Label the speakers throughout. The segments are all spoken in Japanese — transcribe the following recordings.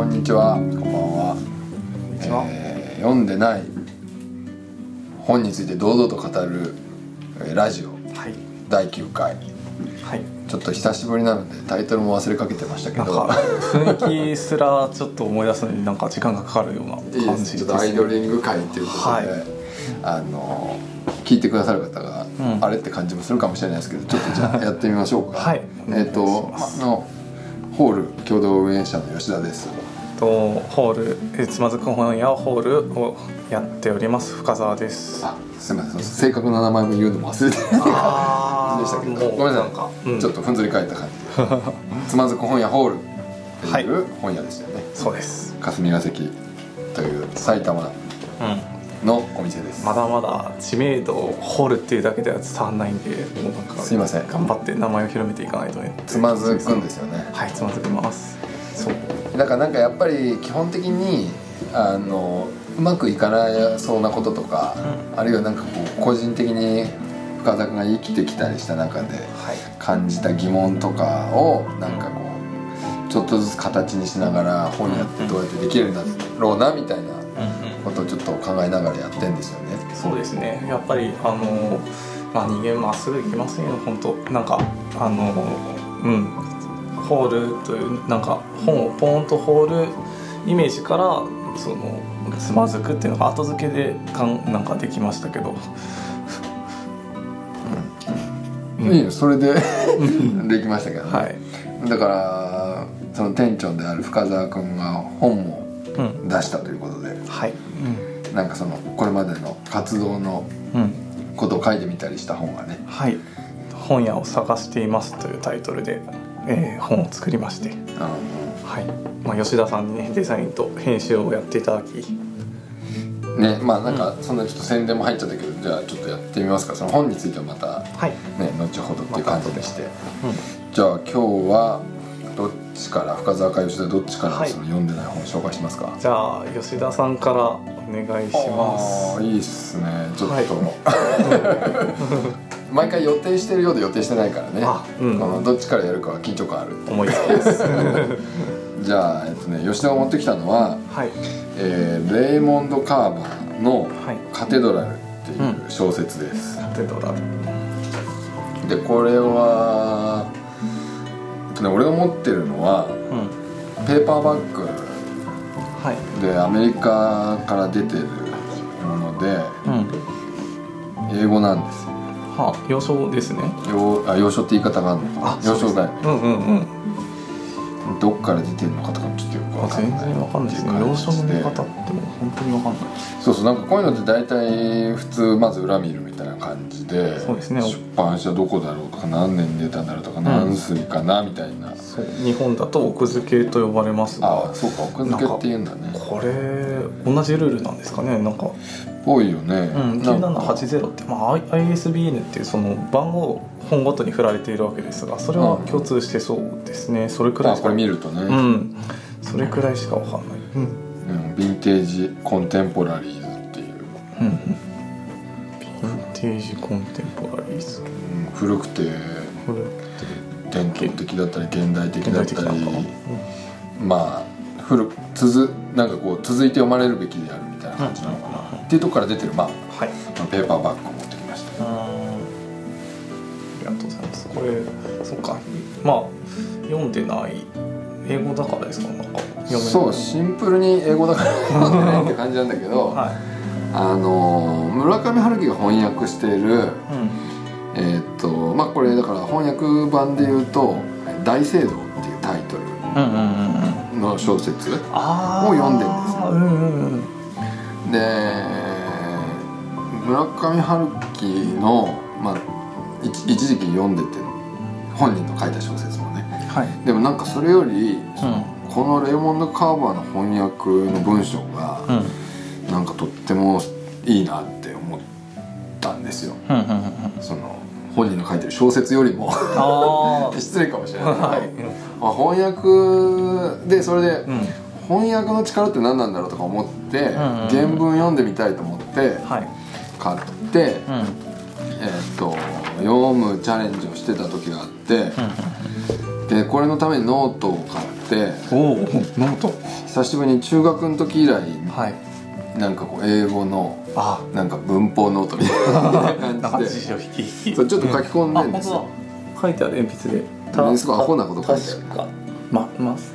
Speaker 1: こんにちは。こんばんは。えー読んでない本について堂々と語るえーラジオ。
Speaker 2: はい。
Speaker 1: 第9回。
Speaker 2: はい。
Speaker 1: ちょっと久しぶりなのでタイトルも忘れかけてましたけど。
Speaker 2: なんか雰囲気すらちょっと思い出すのになんか時間がかかるような い
Speaker 1: い
Speaker 2: 感じです
Speaker 1: ですちょっとアイドリング会ということで、
Speaker 2: はい。
Speaker 1: あの聞いてくださる方が、
Speaker 2: うん。
Speaker 1: あれって感じもするかもしれないですけどちょっとじゃあやってみましょうか。
Speaker 2: はい。
Speaker 1: えっ、と
Speaker 2: お願いします。
Speaker 1: あのホール共同運営者の吉田です
Speaker 2: とホールえつまずく本屋ホールをやっております。深澤です。
Speaker 1: あすみません。正確な名前も言うのも忘れて
Speaker 2: あ
Speaker 1: でしたけど。ごめんなさい。
Speaker 2: か、うん。
Speaker 1: ちょっとふんぞり返った感じ。で つまずく本屋ホールっていう本屋でしたよね、
Speaker 2: そうです。
Speaker 1: 霞が関という埼玉
Speaker 2: うん。
Speaker 1: のお店です
Speaker 2: まだまだ知名度をホールっていうだけでは伝わらないんでもうなんか
Speaker 1: すいません。
Speaker 2: 頑張って名前を広めていかないとね。
Speaker 1: つまずくんですよね。
Speaker 2: はいつまずきます。そう
Speaker 1: だからなんかやっぱり基本的にあのうまくいかなそうなこととか、あるいはなんかこう個人的に深澤君が生きてきたりした中で
Speaker 2: はい
Speaker 1: 感じた疑問とかをなんかこうちょっとずつ形にしながら本屋ってどうやってできるんだろうなみたいな
Speaker 2: うんうん
Speaker 1: ことをちょっと考えながらやってんですよね。
Speaker 2: そうですね。やっぱりあの、まあ、人間まっすぐいきませんよ本当なんかあのうんホールというなんか本をポーンと放るイメージからそのつまずくっていうのが後付けでかんなんかできましたけど。うん。
Speaker 1: いいよそれでできましたけどね、
Speaker 2: はい、
Speaker 1: だからその店長である深澤君が本も
Speaker 2: うん。
Speaker 1: 出したということで。
Speaker 2: はい。
Speaker 1: なんかそのこれまでの活動の
Speaker 2: うん、うん、
Speaker 1: ことを書いてみたりした本がね。
Speaker 2: はい。本屋を探していますというタイトルで、えー本を作りまして。
Speaker 1: あ
Speaker 2: はい、まあ、吉田さんにねデザインと編集をやっていただき。
Speaker 1: のねまあなんかそんなちょっと宣伝も入っちゃったけどじゃあちょっとやってみますか。その本についてはまた
Speaker 2: はい、
Speaker 1: ね後ほどっていう感じでして。
Speaker 2: う
Speaker 1: じゃあ今日はどっちから深澤か吉田どっちから
Speaker 2: はい。
Speaker 1: その読んでない本紹介しますか、
Speaker 2: ん、じゃあ吉田さんからお願いします。
Speaker 1: いいっすね。ちょっと、
Speaker 2: はい
Speaker 1: 毎回予定してるようで予定してないからね。
Speaker 2: あうん。
Speaker 1: このどっちからやるかは緊張感ある
Speaker 2: 思いつきです。
Speaker 1: じゃあ、えっとね、吉田が持ってきたのは、
Speaker 2: はい。
Speaker 1: えーレイモンド・カーバーの
Speaker 2: はい「
Speaker 1: カテドラル」っていう小説です、
Speaker 2: カテドラル。
Speaker 1: でこれは、えっとね、俺が持ってるのは
Speaker 2: うん。
Speaker 1: ペーパーバッグ。
Speaker 2: はい。
Speaker 1: でアメリカから出てるもので
Speaker 2: うん。
Speaker 1: 英語なんですよ
Speaker 2: はあ洋書ですね。
Speaker 1: 洋あ洋書って言い方があるの？
Speaker 2: あ
Speaker 1: 洋書だよね
Speaker 2: うんうんうん。
Speaker 1: どっから出てるのかとかもちょっとよく
Speaker 2: あ
Speaker 1: わかんない。
Speaker 2: 全然わかんないですね。
Speaker 1: っていう
Speaker 2: 洋書の見方ってもう本当にわかんない
Speaker 1: そうそうなんかこういうのって大体普通まず裏見るみたいな感じで
Speaker 2: そうですね。
Speaker 1: 出版社どこだろうとか何年に出たんだろうとか何水かなみたいな、
Speaker 2: そう日本だと奥付けと呼ばれます。
Speaker 1: あ
Speaker 2: が
Speaker 1: あそうか奥付けって言うんだね。
Speaker 2: これ同じルールなんですかね？なんか
Speaker 1: 多いよね、
Speaker 2: うん、
Speaker 1: なんか。
Speaker 2: 9780って、まあ、ISBN っていうその番号本ごとに振られているわけですがそれは共通してそうですね。それくらいしか
Speaker 1: あこれ見るとね、
Speaker 2: うん。それくらいしかわかんない。うん
Speaker 1: うんヴィンテージコンテンポラリーズっていう、
Speaker 2: うん。うんヴィンテージコンテンポラリーズ
Speaker 1: うん古くて伝統的だったり現代的
Speaker 2: 現
Speaker 1: だったり
Speaker 2: 代的なのかな、
Speaker 1: まあ古く続なんかこう続いて読まれるべきであるみたいな感じなのかな、っていうとこから出てるまあ
Speaker 2: はい。
Speaker 1: ペーパーバッグを持ってきました。
Speaker 2: ありがとうございます。これそっか。まあ読んでない英語だからですか？なんか
Speaker 1: そうシンプルに英語だから読んでないって感じなんだけど、
Speaker 2: はい。
Speaker 1: あの村上春樹が翻訳している
Speaker 2: うん。
Speaker 1: えーっとまあこれだから翻訳版で言うと「大聖堂」っていうタイトルの小説
Speaker 2: あ
Speaker 1: を読んでんですで村上春樹の、まあ、一一時期読んでて本人の書いた小説もね
Speaker 2: はい。
Speaker 1: でもなんかそれより
Speaker 2: うん。
Speaker 1: このレイモンド・カーバーの翻訳の文章が
Speaker 2: うん。
Speaker 1: なんかとってもいいなって思ったんですよ。その本人の書いてる小説よりも。
Speaker 2: あ
Speaker 1: 失礼かもしれない
Speaker 2: は
Speaker 1: 翻訳でそれで
Speaker 2: うん。
Speaker 1: 翻訳の力って何なんだろうとか思って、原文読んでみたいと思って
Speaker 2: はい。
Speaker 1: 買って、
Speaker 2: うん。
Speaker 1: えーっと読むチャレンジをしてた時があって、でこれのためにノートを買って
Speaker 2: おおノート。
Speaker 1: 久しぶりに中学の時以来
Speaker 2: はい。
Speaker 1: なんかこう英語の
Speaker 2: あ。
Speaker 1: なんか文法ノートみたいな感じで。そうちょっと書き込んでんですよ。
Speaker 2: あ本当だ。書いてある鉛筆で。
Speaker 1: ねすごいアホなこと書いてある。
Speaker 2: 確か。ままマス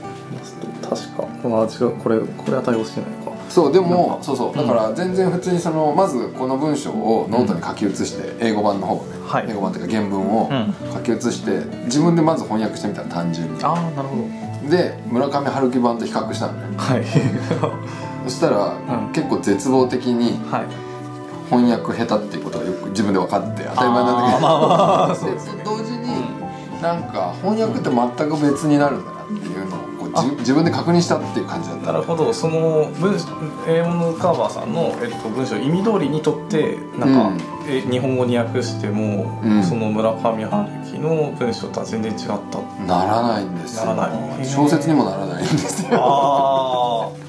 Speaker 2: ト確か。この違う。これこれは対応してない。か
Speaker 1: そうでもそうそう。だから全然普通にそのまずこの文章をノートに書き写して英語版の方をね、
Speaker 2: はい。
Speaker 1: 英語版っていうか原文を
Speaker 2: うん。
Speaker 1: 書き写して自分でまず翻訳してみたら単純に
Speaker 2: ああなるほど。
Speaker 1: で村上春樹版と比較したのね。
Speaker 2: はい。
Speaker 1: そしたら、
Speaker 2: ん。
Speaker 1: 結構絶望的に
Speaker 2: はい。
Speaker 1: 翻訳下手っていうことがよく自分で分かって当たり前なんだけど。
Speaker 2: あーまあまあ そう
Speaker 1: で
Speaker 2: ですね
Speaker 1: 同時になんか翻訳って全く別になるんだな自分で確認したっていう感じだった。
Speaker 2: なるほど。その文英語のカーバーさんの、えっと、文章意味通りにとってなんか、
Speaker 1: うん。
Speaker 2: え日本語に訳しても、
Speaker 1: うん。
Speaker 2: その村上春樹の文章とは全然違った
Speaker 1: ならないんですよ。
Speaker 2: ならない。
Speaker 1: 小説にもならないんですよ。
Speaker 2: ああ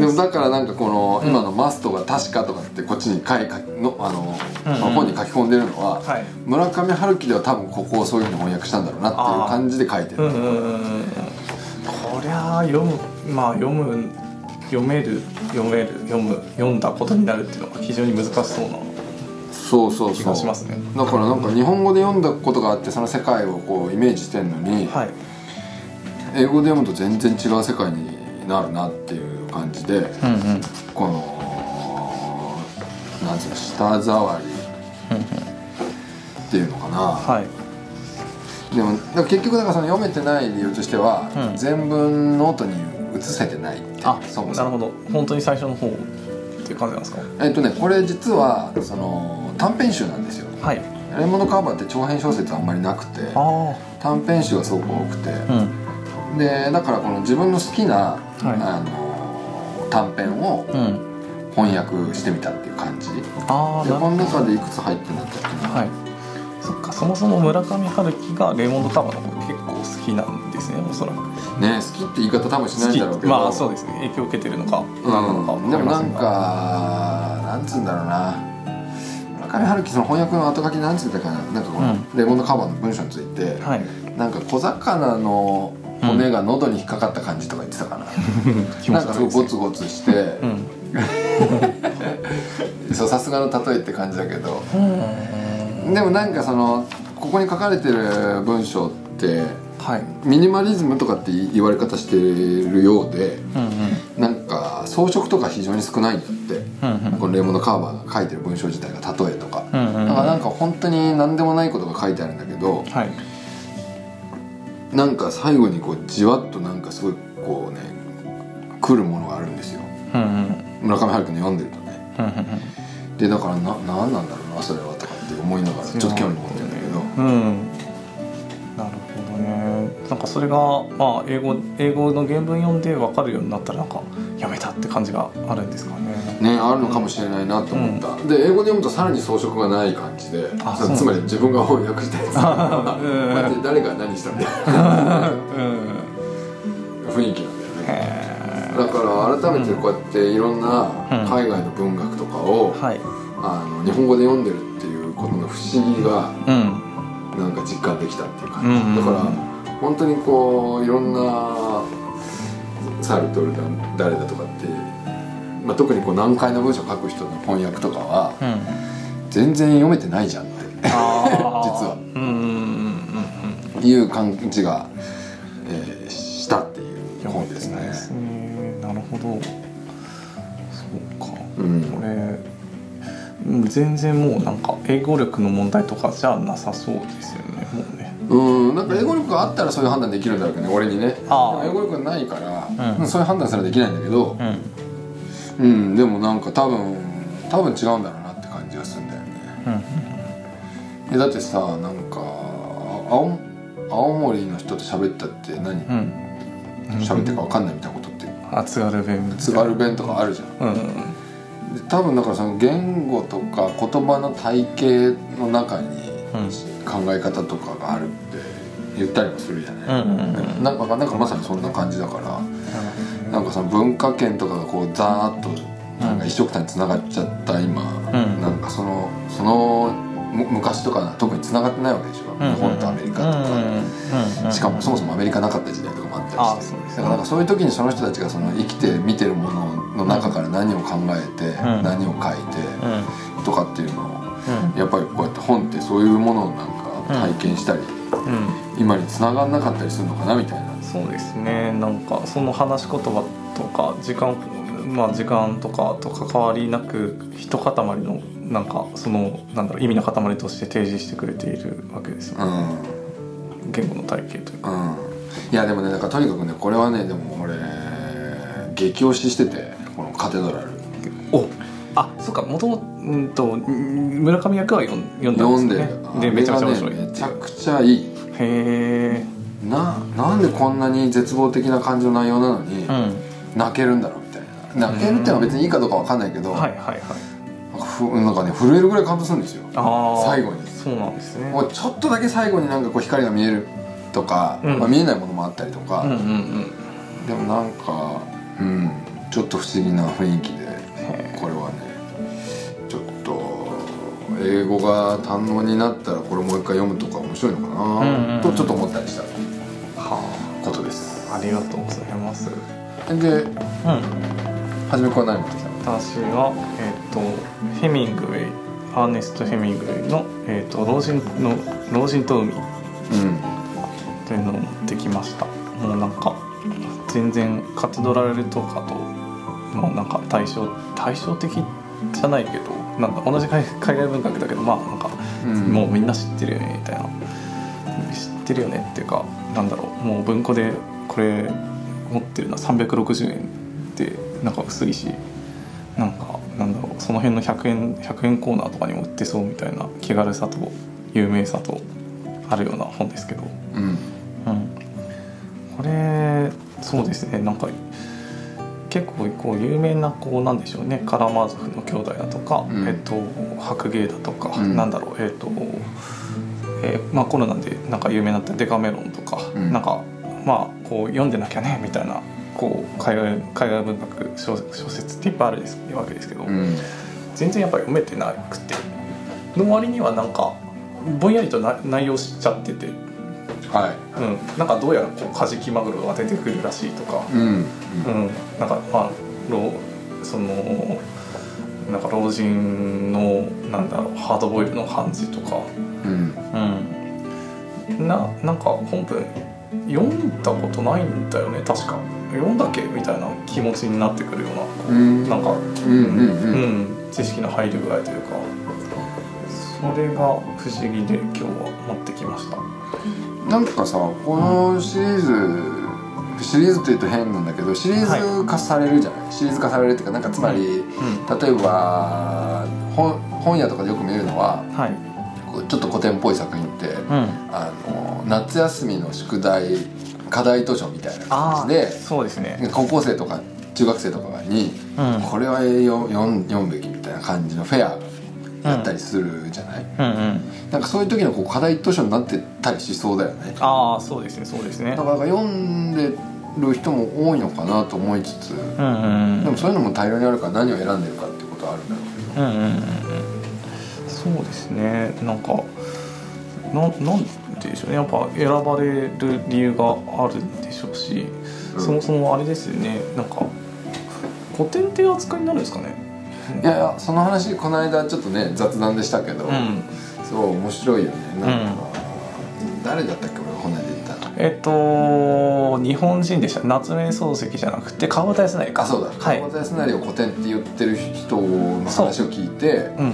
Speaker 2: で
Speaker 1: もだからなんかこの今の「マストが確か」とかってこっちに書いのあの、
Speaker 2: うん
Speaker 1: 本に書き込んでるのは、
Speaker 2: はい。
Speaker 1: 村上春樹では多分ここをそういうふうに翻訳したんだろうなっていう感じで書いてる。
Speaker 2: うんりゃあ読むまあ読む読める読める読む読んだことになるっていうのが非常に難しそうな
Speaker 1: そうそう
Speaker 2: 気
Speaker 1: そう。
Speaker 2: がしますね。
Speaker 1: だからなんか日本語で読んだことがあってその世界をこうイメージしてんのに、
Speaker 2: はい。
Speaker 1: 英語で読むと全然違う世界になるなっていう感じで
Speaker 2: うんうん。
Speaker 1: このなんつうの舌触りっていうのかな、
Speaker 2: はい
Speaker 1: でもだ結局だからその読めてない理由としては、
Speaker 2: うん。
Speaker 1: 全文ノートに移せてないって
Speaker 2: あ
Speaker 1: そもそも。
Speaker 2: なるほど。本当に最初の方っていう感じなんですか？
Speaker 1: えっとねこれ実はその短編集なんですよ。
Speaker 2: はい。
Speaker 1: レモンド・カーバーって長編小説あんまりなくて
Speaker 2: あ
Speaker 1: 短編集がすごく多くて、
Speaker 2: あうん。
Speaker 1: でだからこの自分の好きな、
Speaker 2: はい。
Speaker 1: あの短編を
Speaker 2: うん。
Speaker 1: 翻訳してみたっていう感じ。でこの中でいくつ入ってんだったっけな、
Speaker 2: はいそっか。そもそも村上春樹がレーモンド・カーバーのこと結構好きなんですねおそらく。
Speaker 1: ね好きって言い方多分しないんだろうけど。
Speaker 2: まあそうですね。影響を受けてるのか何なのか
Speaker 1: うん、でもなんかなんつうんだろうな。村上春樹その翻訳の後書きなんつってたかな。なんかこの、
Speaker 2: うん。
Speaker 1: レモンド・カーバーの文章について、
Speaker 2: はい。
Speaker 1: なんか小魚の骨が喉に引っかかった感じとか言ってたかな、
Speaker 2: 気持ち
Speaker 1: なんかすごいゴツ
Speaker 2: ゴ
Speaker 1: ゴツして、
Speaker 2: うん。
Speaker 1: そうさすがの例えって感じだけど。
Speaker 2: うん
Speaker 1: でもなんかそのここに書かれてる文章って
Speaker 2: はい。
Speaker 1: ミニマリズムとかって言われ方してるようで
Speaker 2: うんうん。
Speaker 1: なんか装飾とか非常に少ないんだって、
Speaker 2: うんうん。
Speaker 1: このレモンド・カーバーが書いてる文章自体が例えとか、
Speaker 2: うんうん
Speaker 1: だからなんか本当に何でもないことが書いてあるんだけど
Speaker 2: はい。
Speaker 1: なんか最後にこうじわっとなんかすごいこうね来るものがあるんですよ。
Speaker 2: うんうん。
Speaker 1: 村上春樹の読んでるとね。
Speaker 2: うんうん
Speaker 1: でだからな何なんだろうなそれはって思いながらちょっと興味持ってるんだけど。
Speaker 2: うん。なるほどね。なんかそれがまあ英語英語の原文読んで分かるようになったらなんかやめたって感じがあるんですかね。
Speaker 1: ねあるのかもしれないなと思った、で英語で読むとさらに装飾がない感じで つまり自分が翻訳したやつ。が
Speaker 2: う。ん。
Speaker 1: 誰が何したみたいな
Speaker 2: うん。
Speaker 1: 雰囲気なんだよね。
Speaker 2: へ
Speaker 1: だから改めてこうやっていろんな海外の文学とかを、
Speaker 2: ーはい。
Speaker 1: あの日本語で読んでることの不思議が
Speaker 2: うん。
Speaker 1: なんか実感できたっていう感じ、
Speaker 2: うん
Speaker 1: だから本当にこういろんなサルトルだ誰だとかって、まあ、特にこう難解な文章を書く人の翻訳とかは
Speaker 2: うん。
Speaker 1: 全然読めてないじゃんって。実は。
Speaker 2: うんうんうんうん
Speaker 1: いう感じが、えーしたっていう
Speaker 2: うん
Speaker 1: 本ですね。
Speaker 2: なるほど。そうか。
Speaker 1: うん。
Speaker 2: これうん全然もうなんか英語力の問題とかじゃなさそうですよねもうね。
Speaker 1: うん、なんか英語力があったらそういう判断できるんだろうけどね俺にね。
Speaker 2: あー
Speaker 1: 英語力がないから、
Speaker 2: うん。
Speaker 1: そういう判断すらできないんだけど。
Speaker 2: うん。
Speaker 1: うん、でもなんか多分多分違うんだろうなって感じがするんだよね。
Speaker 2: うん。
Speaker 1: えだってさなんか青青森の人と喋ったって何？
Speaker 2: うん。
Speaker 1: 喋ってるか分かんないみたいなことって。
Speaker 2: あ津軽弁
Speaker 1: 津軽弁とかあるじゃん。
Speaker 2: うん
Speaker 1: で多分だからその言語とか言葉の体系の中に
Speaker 2: うん
Speaker 1: 考え方とかがあるって言ったりもするじゃない、
Speaker 2: うんうんうん。
Speaker 1: なんかなんかまさにそんな感じだから。なんかその文化圏とかがこうザーッとなんか一緒くたにつながっちゃった今、
Speaker 2: うん。
Speaker 1: なんかそのそのむ昔とか特に繋がってないわけでしょ、日本とアメリカとか、しかもそもそもアメリカなかった時代とかもあったりして。だからなんかそういう時にその人たちがその生きて見てるものの中から何を考えて、何を書いて、とかっていうのを、やっぱりこうやって本ってそういうものをなんか体験したり、今に繋がんなかったりするのかなみたいな。
Speaker 2: そうですね。なんかその話し言葉とか時間まあ時間とかと関わりなく一塊のなんかそのなんだろう意味の塊として提示してくれているわけですよ、うん、言語の体系というか、
Speaker 1: うん、いやでもねなんかとにかくねこれはねでも俺激推ししててこのカテドラル。
Speaker 2: おあそっかもともと村上役は読んだんですね。読んで
Speaker 1: でめちゃめちゃ面白い、ね、めちゃくちゃいい。
Speaker 2: へえ
Speaker 1: ななんでこんなに絶望的な感じの内容なのに、泣けるんだろうみたいな。泣けるっていうのは別にいいかどうかわかんないけど、
Speaker 2: はいはいはい
Speaker 1: なんかね震えるぐらい感動するんですよ。最後に。
Speaker 2: そうなんですね。
Speaker 1: もうちょっとだけ最後になんかこう光が見えるとか、うん、まあ、見えないものもあったりとか、うんうんうん、でもなんかうんちょっと不思議な雰囲気でこれはねちょっと英語が堪能になったらこれもう一回読むとか面白いのかな、うんうん、とちょっと思ったりした。ことです。
Speaker 2: ありがとうございます。
Speaker 1: で、うん、初めこれ何持ってきた
Speaker 2: 私はえっ、ー、とヘミングウェイアーネスト・ヘミングウェイのえっ、ー、と老人の老人と海、うん、というのを持ってきました。もうなんか全然カテドラルとかともうなんか対照対照的じゃないけどなんか同じ海外文学だけどまあなんか、うん、もうみんな知ってるよねみたいな知ってるよねっていうかなんだろうもう文庫でこれ持ってるのは360円でなんか薄いしなんかなんだろうその辺の100円100円コーナーとかにも売ってそうみたいな気軽さと有名さとあるような本ですけど、うん、うん、これそうですね。なんか結構こう有名なこうなんでしょうね。カラマーゾフの兄弟だとか、うん、えっと白芸だとか、うん、なんだろう。えっとえーまあ、コロナでなんか有名になったデカメロンとか、うん、なんかまあこう読んでなきゃねみたいなこう海外海外文学小説っていっぱいあるわけですけど、うん、全然やっぱり読めてなくての割にはなんかぼんやりとな内容しちゃってて、はい。うん、なんかどうやらこうカジキマグロが出てくるらしいとか、うん。うん、なんかまあそのなんか老人のなんだろうハードボイルの感じとか、うん。うん、ななんか本文読んだことないんだよね確か読んだっけ？みたいな気持ちになってくるような、うん、なんか、うんうんうん、知識の入り具合というか。それが不思議で今日は持ってきました。
Speaker 1: なんかさこのシリーズ、うんシリーズというと変なんだけどシリーズ化されるじゃない、はい、シリーズ化されるっていうかなんかつまり、うん、例えば本本屋とかでよく見るのは、はい、ちょっと古典っぽい作品って、うん、あの夏休みの宿題課題図書みたいな感じで
Speaker 2: そうですね。
Speaker 1: 高校生とか中学生とかに、うん、これは読読むべきみたいな感じのフェアやったりするじゃない、うん。うんうん、なんかそういう時のこう課題図書になってたりしそうだよね。
Speaker 2: ああそうですね。そうですね。
Speaker 1: だから読んでる人も多いのかなと思いつつ、うんうん、でもそういうのも大量にあるから何を選んでるかっていうことはあるんだろうけど、うんうんうん、
Speaker 2: そうですね。なんかななんでしょうね。やっぱ選ばれる理由があるんでしょうし、うん、そもそもあれですよね。なんか古典って扱いになるんですかね。
Speaker 1: いやいやその話この間ちょっとね雑談でしたけど、うん、すごい面白いよね。なんか、うん、誰だったっけ俺この間言ったの。
Speaker 2: えっと日本人でした。夏目漱石じゃなくて川端康成か。
Speaker 1: あそうだ、はい、川端康成を古典って言ってる人の話を聞いて、うん、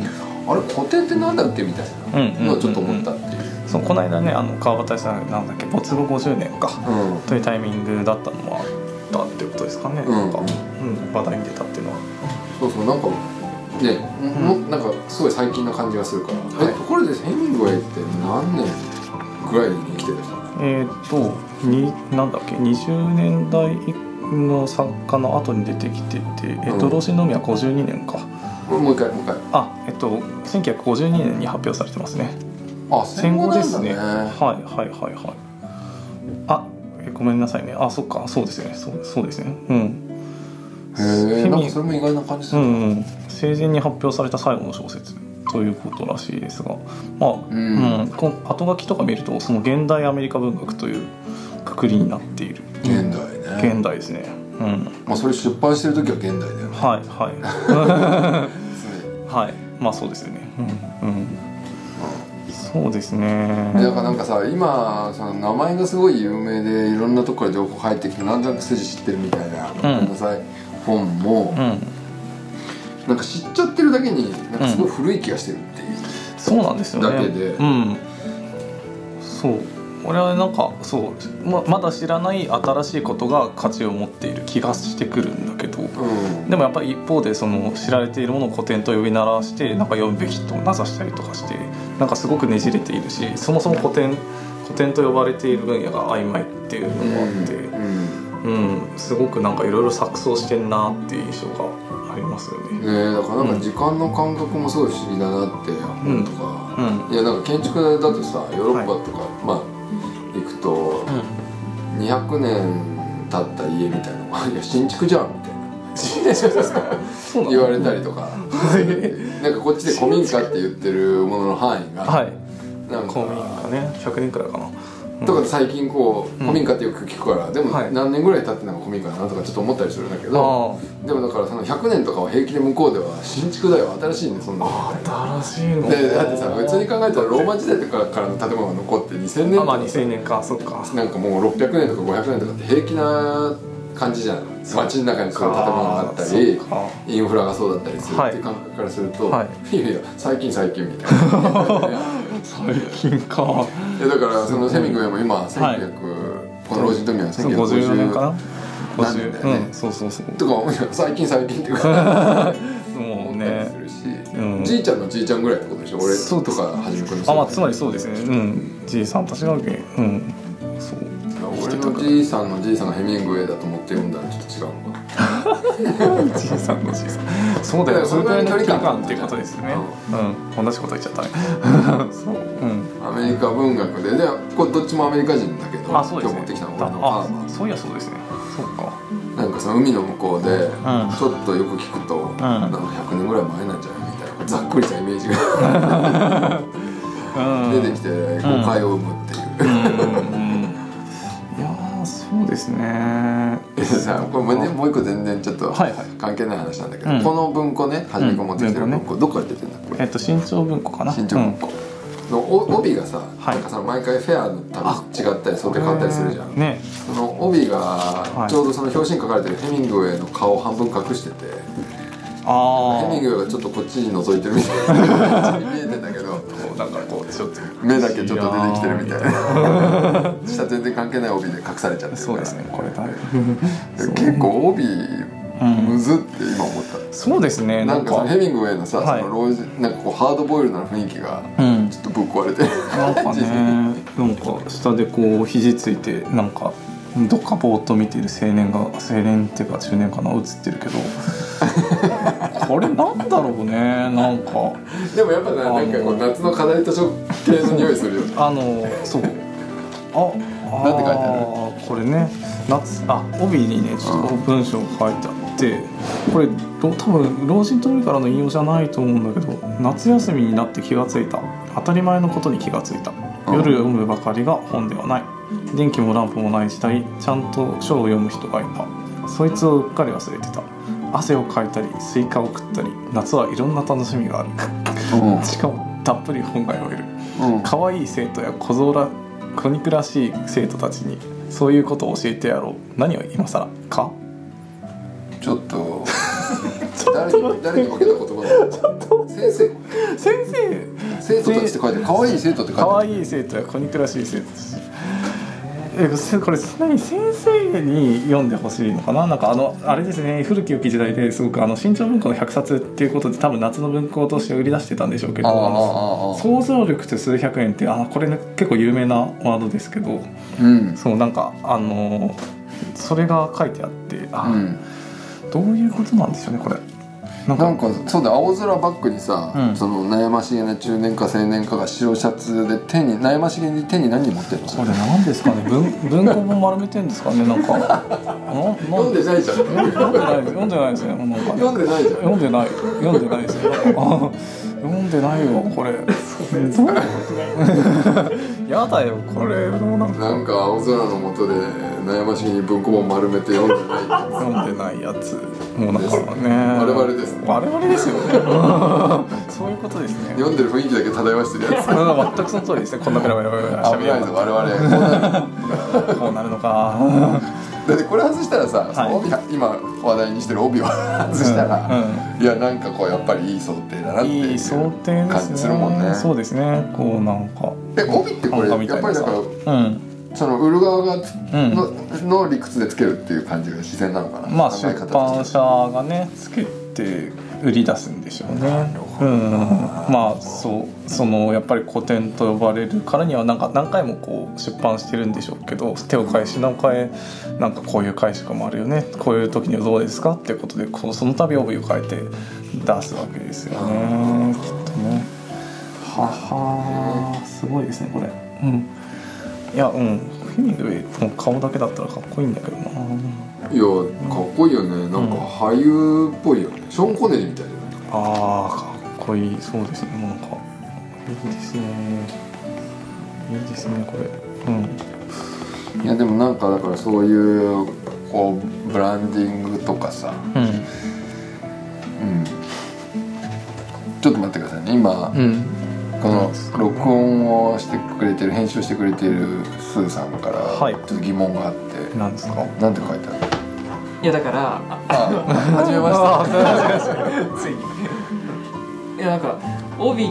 Speaker 1: あれ古典ってなんだっけみたいなのをちょっと思ったっていう。
Speaker 2: そうこの間ねあの川端さんなんだっけ没後50年か、うん、というタイミングだったのもあったってことですかね、うん、なんか、うん、話題に出たっていうのは。
Speaker 1: そうそうなんかね、うん、なんかすごい最近な感じがするから、はい、ところでヘミングウェイって何年ぐらいに生きてる人
Speaker 2: えっ、ー、とになんだっけ20年代の作家の後に出てきてて、えっと、老人の海は52年か。
Speaker 1: もう一回もう一回。
Speaker 2: あえっと1952年に発表されてますね
Speaker 1: あ戦後
Speaker 2: ですね。はいはいはいはい。あごめんなさいね。あそっか。そうですね。そうそうですね。うん。
Speaker 1: へえそれも意外な感じする、うん、
Speaker 2: うん、生前に発表された最後の小説。ということらしいですが。まあ、
Speaker 1: う
Speaker 2: うん。んこの後書きとか見るとその現代アメリカ文学というくくりになっている。
Speaker 1: 現代ね。
Speaker 2: 現代ですね。うん。
Speaker 1: まあそれ出版してる時は現代だよね。
Speaker 2: はいはい。はい。まあそうですよね。うん、うん、そうですね。
Speaker 1: だからなんかさ今その名前がすごい有名でいろんなとこから情報入ってきてなんとなく筋知ってるみたいな、ごめんなさい本も
Speaker 2: うん。
Speaker 1: なんか知っちゃってるだけになんかすごい古い気がしてるっていう、
Speaker 2: そうなんですよね。
Speaker 1: だけで。
Speaker 2: うん。そう。俺はなんかそうままだ知らない新しいことが価値を持っている気がしてくるんだけど
Speaker 1: うん。
Speaker 2: でもやっぱり一方でその知られているものを古典と呼び鳴らしてなんか読むべきと名指したりとかしてなんかすごくねじれているしそもそも古典古典と呼ばれている分野が曖昧っていうのもあって、
Speaker 1: うん
Speaker 2: うん、すごくなんかいろいろ錯綜してんなっていう印象がありますよね。
Speaker 1: ねえだからなんか時間の感覚もすごい不思議だなって本とか、
Speaker 2: うん。
Speaker 1: いやなんか建築だとさヨーロッパとか、まあ行くと200年経った家みたいなのがいや新築じゃんみたいな
Speaker 2: そうなの
Speaker 1: 言われたりとか。なんかこっちで古民家って言ってるものの範囲が、
Speaker 2: はい。
Speaker 1: なんか。
Speaker 2: 公民がね。100年くらいかな。
Speaker 1: とか最近こう古民家ってよく聞くから、でも
Speaker 2: はい。
Speaker 1: 何年ぐらい経ってなんか古民家だなとかちょっと思ったりするんだけど。
Speaker 2: あ
Speaker 1: でもだからその100年とかは平気で向こうでは新築だよ新しいねそんな。
Speaker 2: 新しいの。
Speaker 1: でだってさ普通に考えたらローマ時代とかからの建物が残って2000年とか。
Speaker 2: あまあ2000年か。そっか。
Speaker 1: なんかもう600年とか500年とかって平気な感じじゃん。街の中にそういう建物があったりインフラがそうだったりする
Speaker 2: はい
Speaker 1: ってい。う感覚からすると、、
Speaker 2: はい。
Speaker 1: やいや最近最近みたいな。
Speaker 2: 最近か。
Speaker 1: いやだからそのセミングウェイも今1900、この老人とみは
Speaker 2: そう54年か
Speaker 1: 1950
Speaker 2: な
Speaker 1: 何年だよね。
Speaker 2: うんそうそうそう。
Speaker 1: とか最近最近っていうか。
Speaker 2: もうね。
Speaker 1: するし、
Speaker 2: うん。
Speaker 1: じいちゃんのじいちゃんぐらいってことでしょ俺
Speaker 2: そう
Speaker 1: とかはじめくんの
Speaker 2: あまあつまりそうですね。うん。じいさんたちがうん。そう。
Speaker 1: 俺のじいさんのじいさんがヘミングウェイだと思って読んだらちょっと違うのかな
Speaker 2: じいさんのじいさん。そうだよ。それくらいの距離感ってことですよね。うん。同じこと言っちゃったね。そううん。
Speaker 1: アメリカ文学ででこれどっちもアメリカ人だけど今日持ってきたの俺の
Speaker 2: あそういやそうですね。そうか。
Speaker 1: ーなんかその海の向こうで、
Speaker 2: ん。
Speaker 1: ちょっとよく聞くと、
Speaker 2: ん。
Speaker 1: なんか100年ぐらい前なんじゃないみたいなざっくりしたイメージが
Speaker 2: うん。
Speaker 1: 出てきて誤解を生むっていう、
Speaker 2: そうですね。
Speaker 1: でさこれもうねもう一個全然ちょっと
Speaker 2: はいはい。
Speaker 1: 関係ない話なんだけど、
Speaker 2: うん。
Speaker 1: この文庫ねはじめくん持ってきてる
Speaker 2: うん。
Speaker 1: 文庫、どこから出てんだこれ
Speaker 2: えっと新潮文庫かな。
Speaker 1: 新潮文庫。のお帯がさ、
Speaker 2: はい。
Speaker 1: なんかその毎回フェアのたび違ったり想定変わったりするじゃん、
Speaker 2: ね。
Speaker 1: その帯が
Speaker 2: い。
Speaker 1: ちょうどその表紙に書かれてるヘミングウェイの顔を半分隠してて、
Speaker 2: あ
Speaker 1: ヘミングウェイがちょっとこっちに覗いてるみたいな。感じに見えてんだけど。
Speaker 2: あなんかこうちょっと
Speaker 1: 目だけちょっと出てきてるみたいな。下全然関係ない帯で隠されちゃってるから。
Speaker 2: そうですね。これ
Speaker 1: 結構帯むずって今思った、
Speaker 2: そうですね。
Speaker 1: な
Speaker 2: なんんか
Speaker 1: ヘミングウェイのさ、
Speaker 2: はい。
Speaker 1: その老人なんかこうハードボイルドな雰囲気が
Speaker 2: うん。
Speaker 1: ちょっとぶっ壊れて。る
Speaker 2: なんかね なんか下でこう肘ついてなんかどっかぼーっと見ている青年が青年っていうか中年かな映ってるけど これなんだろうねなんか。
Speaker 1: でもやっぱななんかこう夏の課題図書系の匂いするよね。
Speaker 2: あのそう。ああ
Speaker 1: なんて書いてある？
Speaker 2: これね夏あ帯にねちょっと文章が書いてあってこれど多分老人と海からの引用じゃないと思うんだけど夏休みになって気がついた。当たり前のことに気がついた。夜読むばかりが本ではない。電気もランプもない時代ちゃんと書を読む人がいた。そいつをうっかり忘れてた汗をかいたりスイカを食ったり夏はいろんな楽しみがある。しかもたっぷり本が読める。
Speaker 1: うん。
Speaker 2: 可愛い生徒や小僧ら小憎らしい生徒たちにそういうことを教えてやろう。何を今更？か？
Speaker 1: ちょっと。誰に誰に向けた言葉だ先生。
Speaker 2: 先生。
Speaker 1: 生徒たちって書いて可愛い生徒って書いて
Speaker 2: 可愛い生徒や子肉らしい生徒たちえこれ何先生に読んでほしいのかな？なんかあのあれですね古き良き時代ですごくあの新潮文庫の100冊っていうことで多分夏の文庫として売り出してたんでしょうけど想像力って数百円ってあこれ、ね、結構有名なワードですけど
Speaker 1: うん。
Speaker 2: そうなんかあのそれが書いてあってあ、
Speaker 1: うん。
Speaker 2: どういうことなんでしょうねこれなんか
Speaker 1: そうだ青空バックにさ、
Speaker 2: うん。
Speaker 1: その悩ましげな中年か青年かが白シャツで手に悩ましげに手に何持ってるの？
Speaker 2: これ何ですかね？文文庫本丸めてんですかね？なんか。なな
Speaker 1: 読んでないじゃん。
Speaker 2: 読んでない？読んでないですね。なんか。
Speaker 1: 読んでないじゃん。
Speaker 2: 読んでない。読んでないですよ読んでないよこれ。やだよこれ。もなんか
Speaker 1: なんか青空の下で悩ましげに文庫本丸めて読んでない。
Speaker 2: 読んでないやつもうだからね。
Speaker 1: 我々ですね。
Speaker 2: 我々ですよね。そういうことですね。
Speaker 1: 読んでる雰囲気だけ漂わしてるやつ。
Speaker 2: うん全くその通りですね。こんなベラベラベラベラ
Speaker 1: ないぞ我々
Speaker 2: こうなるのか
Speaker 1: だってこれ外したらさ、
Speaker 2: はい
Speaker 1: 帯今話題にしてる帯を 外したら、
Speaker 2: うん
Speaker 1: いやなんかこうやっぱりいい想定だなっていう感じするもんね。
Speaker 2: そうですね。こうなんか。
Speaker 1: え帯ってこれやっぱりだから
Speaker 2: うん。
Speaker 1: その売る側がの,、の理屈でつけるっていう感じが自然なのかな。
Speaker 2: まあ出版社がねつけて売り出すんでしょうね。うん、まあそうそのやっぱり古典と呼ばれるからにはなんか何回もこう出版してるんでしょうけど手を変え品を変えなんかこういう解釈もあるよね。こういう時にはどうですかっていうことでこうその度帯を変えて出すわけですよね。きっとね。ははすごいですねこれ。うん。いやうん。フェミングウェイの顔だけだったらかっこいいんだけどな。
Speaker 1: いやかっこいいよね。なんか俳優っぽいよね。ショーン・コネリーみたいじゃない
Speaker 2: ああかいいそうですねもうなんかいいですねいいですねこれうん
Speaker 1: いやでもなんかだからそういうこうブランディングとかさ、
Speaker 2: うん
Speaker 1: うん、ちょっと待ってくださいね今、
Speaker 2: うん
Speaker 1: この録音をしてくれてる編集してくれてるスーさんから
Speaker 2: はい
Speaker 1: ちょっと疑問があって、
Speaker 2: なんですか？
Speaker 1: なんて書いてある？
Speaker 3: いやだからあ
Speaker 1: あはじめまして
Speaker 3: ついにいやなんか帯っ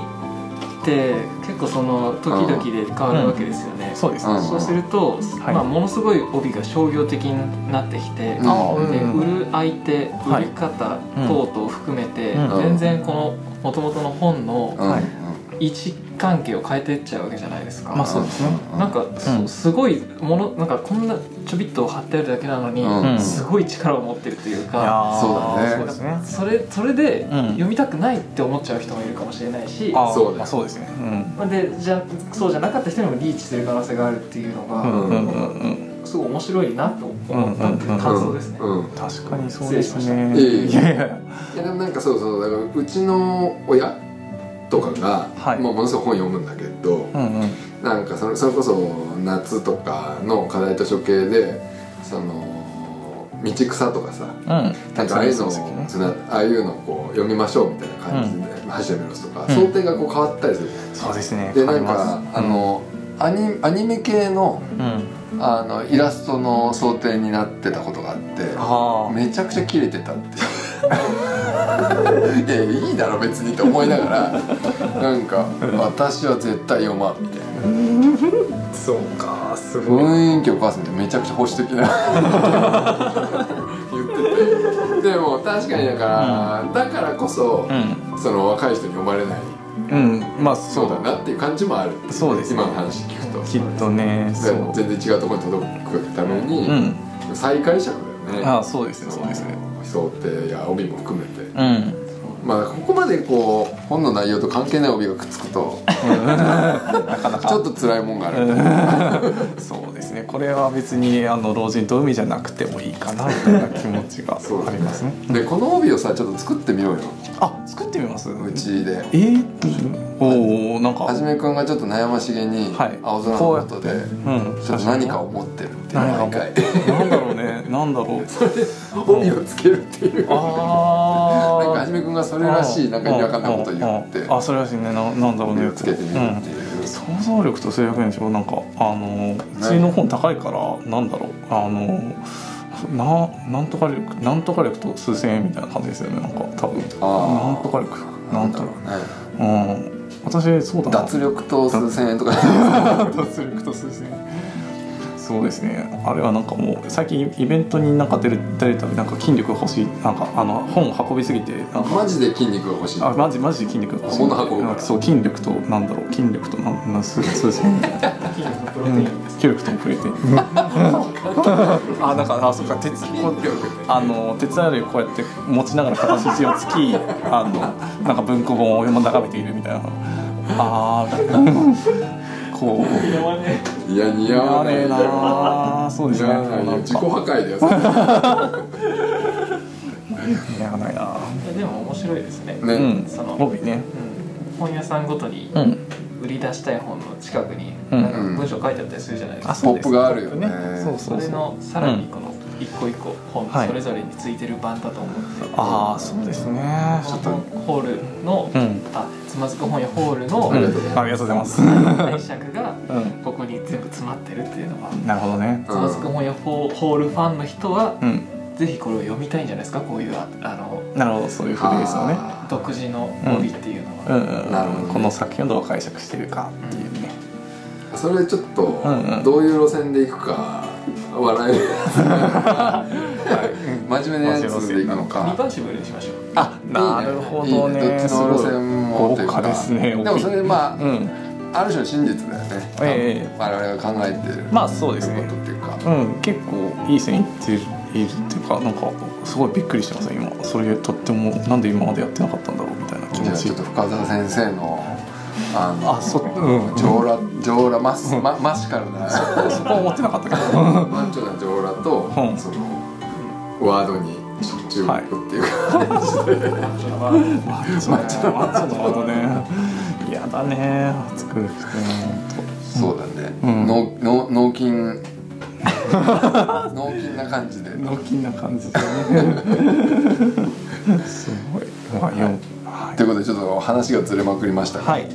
Speaker 3: て結構その時々で変わるわけですよね、
Speaker 2: そうですね。
Speaker 1: うん。
Speaker 3: そうすると、
Speaker 2: はい。
Speaker 3: まあ、ものすごい帯が商業的になってきて、
Speaker 1: うん。
Speaker 2: あうん
Speaker 3: で売る相手
Speaker 2: はい。
Speaker 3: 売り方等々を含めて、
Speaker 2: うん。
Speaker 3: 全然この元々の本の
Speaker 1: うん。
Speaker 2: はい。
Speaker 3: 位置関係を変えていっちゃうわけじゃないですか、
Speaker 2: まあそうですね。
Speaker 3: なんか、そ
Speaker 2: うん
Speaker 3: すごいものなんかこんなちょびっと貼ってあるだけなのに、
Speaker 1: うん。
Speaker 3: すごい力を持ってるというか、
Speaker 1: そうだね
Speaker 2: そうですね。
Speaker 3: それそれで
Speaker 2: うん。
Speaker 3: 読みたくないって思っちゃう人もいるかもしれないし、
Speaker 2: あー
Speaker 1: そう
Speaker 2: まあそうですね。うん。
Speaker 3: まあでじゃそうじゃなかった人にもリーチする可能性があるっていうのが、
Speaker 2: うんうんうんうん。
Speaker 3: すごい面白いなと思ったっていう感想ですね。
Speaker 2: 確かにそうです
Speaker 3: 失
Speaker 2: ね
Speaker 1: い
Speaker 2: やいや。
Speaker 1: いやでもなんかそうそうだからうちの親とかが、
Speaker 2: はい。
Speaker 1: まあ、ものすごい本読むんだけど、
Speaker 2: うんうん。
Speaker 1: なんかそれそれこそ夏とかの課題図書系でその道草とかさ
Speaker 2: うん。
Speaker 1: なんかああいうの
Speaker 2: ね。
Speaker 1: ああいうのをこう読みましょうみたいな感じで「走るメロス」とか、
Speaker 2: うん。
Speaker 1: 想定がこう変わったりする
Speaker 2: そうですね。
Speaker 1: でなんかあのアニアニメ系の
Speaker 2: うん。
Speaker 1: あのイラストの想定になってたことがあって
Speaker 2: あ。
Speaker 1: めちゃくちゃ切れてたっていう いやいやいいだろ別にって思いながらなんか「私は絶対読まん」みたいな
Speaker 2: そうかす
Speaker 1: 雰囲気を壊すんでめちゃくちゃ保守的な。言ってて。でも確かにだから、だからこそ、
Speaker 2: うん。
Speaker 1: その若い人に読まれない。
Speaker 2: うんまあ
Speaker 1: そ
Speaker 2: そうう
Speaker 1: だなっていう感じもある。
Speaker 2: そうですね。
Speaker 1: 今の話聞くと。
Speaker 2: きっとね
Speaker 1: で
Speaker 2: そう。
Speaker 1: 全然違うところに届くために、
Speaker 2: うん。
Speaker 1: 再解釈だよね。
Speaker 2: ああそうですねそうですね
Speaker 1: 想定や帯も含めて。
Speaker 2: うん。
Speaker 1: まあここまでこう本の内容と関係ない帯がくっつくと ちょっと辛いもんがある、
Speaker 2: そうですね。これは別にあの老人と海じゃなくてもいいかなみたいな気持ちが ありますね。
Speaker 1: でこの帯をさちょっと作ってみようよ。
Speaker 2: あ作ってみます？
Speaker 1: うちで。
Speaker 2: えー、おおなんか。
Speaker 1: はじめくんがちょっと悩ましげに
Speaker 2: はい。
Speaker 1: 青空の下で
Speaker 2: うん。
Speaker 1: ちょっと何か思ってるっていう毎回。
Speaker 2: なんだろうね。なんだろう。
Speaker 1: 帯をつけるっていう。
Speaker 2: あ
Speaker 1: なんかはじめくんがそれらしいなんか意味わかんないこと言って。
Speaker 2: あそれらしいね。ななんだろうね。
Speaker 1: 帯をつけてみるっていう、
Speaker 2: 想像力と制約でしょ？なんかあのうちの本高いからなんだろう？あのななんとか力なんとか力と数千円みたいな感じですよね。なんか多分。なんとか力。なんと
Speaker 1: なんだろうね。
Speaker 2: うん。私そうだな。
Speaker 1: 脱力と数千円とか。
Speaker 2: 脱力と数千円そうですね。あれはなんかもう最近イベントになんか出る出るたびなんか筋力欲しいなんかあの本を運びすぎてなんか。
Speaker 1: マジで筋肉が欲しい。
Speaker 2: あマジマジで筋肉が欲しい。
Speaker 1: 物運ぶ
Speaker 2: そう筋力となんだろう筋力となんなん数数千円みたいなうん。筋力とプロテイン。あなんかあそっか鉄こうあの鉄アレイをこうやって持ちながら片筋をつきあのなんか文庫本を眺めているみたいな。ああこう。
Speaker 1: いや似合
Speaker 2: や
Speaker 1: わない
Speaker 2: ねえなそうですね。
Speaker 1: 自己破壊だよ。
Speaker 2: 似合わないな
Speaker 3: でも面白いですね。
Speaker 1: ね、
Speaker 2: うん。
Speaker 3: その
Speaker 2: 帯ね。
Speaker 3: 本屋さんごとに
Speaker 2: うん。
Speaker 3: 売り出したい本の近くに
Speaker 2: うん。
Speaker 3: なんか文章書いてあったりするじゃないですか、
Speaker 1: ポップがあるよね。
Speaker 2: そ
Speaker 3: れのさらにこの一個一個本
Speaker 2: はい。
Speaker 3: それぞれについてる版だと思って、
Speaker 2: ああそうですね。
Speaker 3: ちょっとホールの、
Speaker 2: うん。
Speaker 3: あつまずく本屋ホールの
Speaker 1: ありがとうございます
Speaker 2: ありがとうございます。
Speaker 3: 解釈が
Speaker 2: うん。
Speaker 3: ここに全部詰まってるっていうのは。
Speaker 2: なるほどね。
Speaker 3: つまずく本屋ホホールファンの人は
Speaker 2: うん。
Speaker 3: ぜひこれを読みたいんじゃないですか？こういうああの
Speaker 2: なるほどそういうフレーズをね。
Speaker 1: あ
Speaker 3: 独自の帯っていうのは、
Speaker 2: うん。うん
Speaker 1: なるほどね。
Speaker 2: この作品をどう解釈してるかっていうね。
Speaker 1: ーそれちょっと
Speaker 2: んうん。
Speaker 1: どういう路線でいくか笑える 真面目なやつでいくの
Speaker 3: リ
Speaker 1: か
Speaker 3: バーシブルにしましょう。
Speaker 2: あなるほど
Speaker 1: いいね。
Speaker 2: ね
Speaker 1: どっちの路線もっていうか。
Speaker 2: 豪華ですね
Speaker 1: でもそれまあ
Speaker 2: うん。
Speaker 1: ある種の真実だよね、
Speaker 2: ええ。
Speaker 1: 我々が考えてる。
Speaker 2: まあそうですね。
Speaker 1: ことっていうか、
Speaker 2: うん。結構いい線いってるいるっていうかなんかすごいびっくりしてます今。それとってもなんで今までやってなかったんだろう？みたいな気持ち。
Speaker 1: ちょっと深澤先生のあの
Speaker 2: あそうん。
Speaker 1: 上裸上裸マスママシカルな。
Speaker 2: そこは思ってなかったけど。
Speaker 1: マッチョな上裸と、
Speaker 2: うん。
Speaker 1: そのワードに注目っていうか、
Speaker 2: マッチョマッチョマッチョのワードね。嫌だね作る人
Speaker 1: そうだね、
Speaker 2: うん。
Speaker 1: 脳脳脳筋。脳筋な感じで。
Speaker 2: 脳筋な感じでね。すごい。まあい
Speaker 1: ということでちょっと話がずれまくりましたが、
Speaker 2: はい。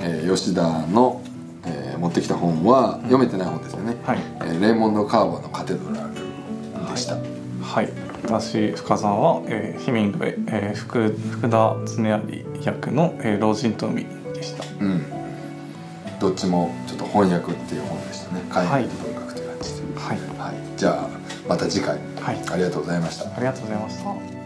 Speaker 1: えー吉田の、えー持ってきた本は読めてない本ですよね、
Speaker 2: はい。
Speaker 1: えーレイモンド・カーバーの「カテドラル」でした、
Speaker 2: はい。私深澤は、えーヒミングウェイ、えー福福田恒有役の、えー老人と海でした。
Speaker 1: うん。どっちもちょっと翻訳っていう本でしたね。海
Speaker 2: はい。
Speaker 1: 外文学という感じで、
Speaker 2: はい。
Speaker 1: はい、じゃあまた次回。
Speaker 2: はい。
Speaker 1: ありがとうございました。
Speaker 2: ありがとうございました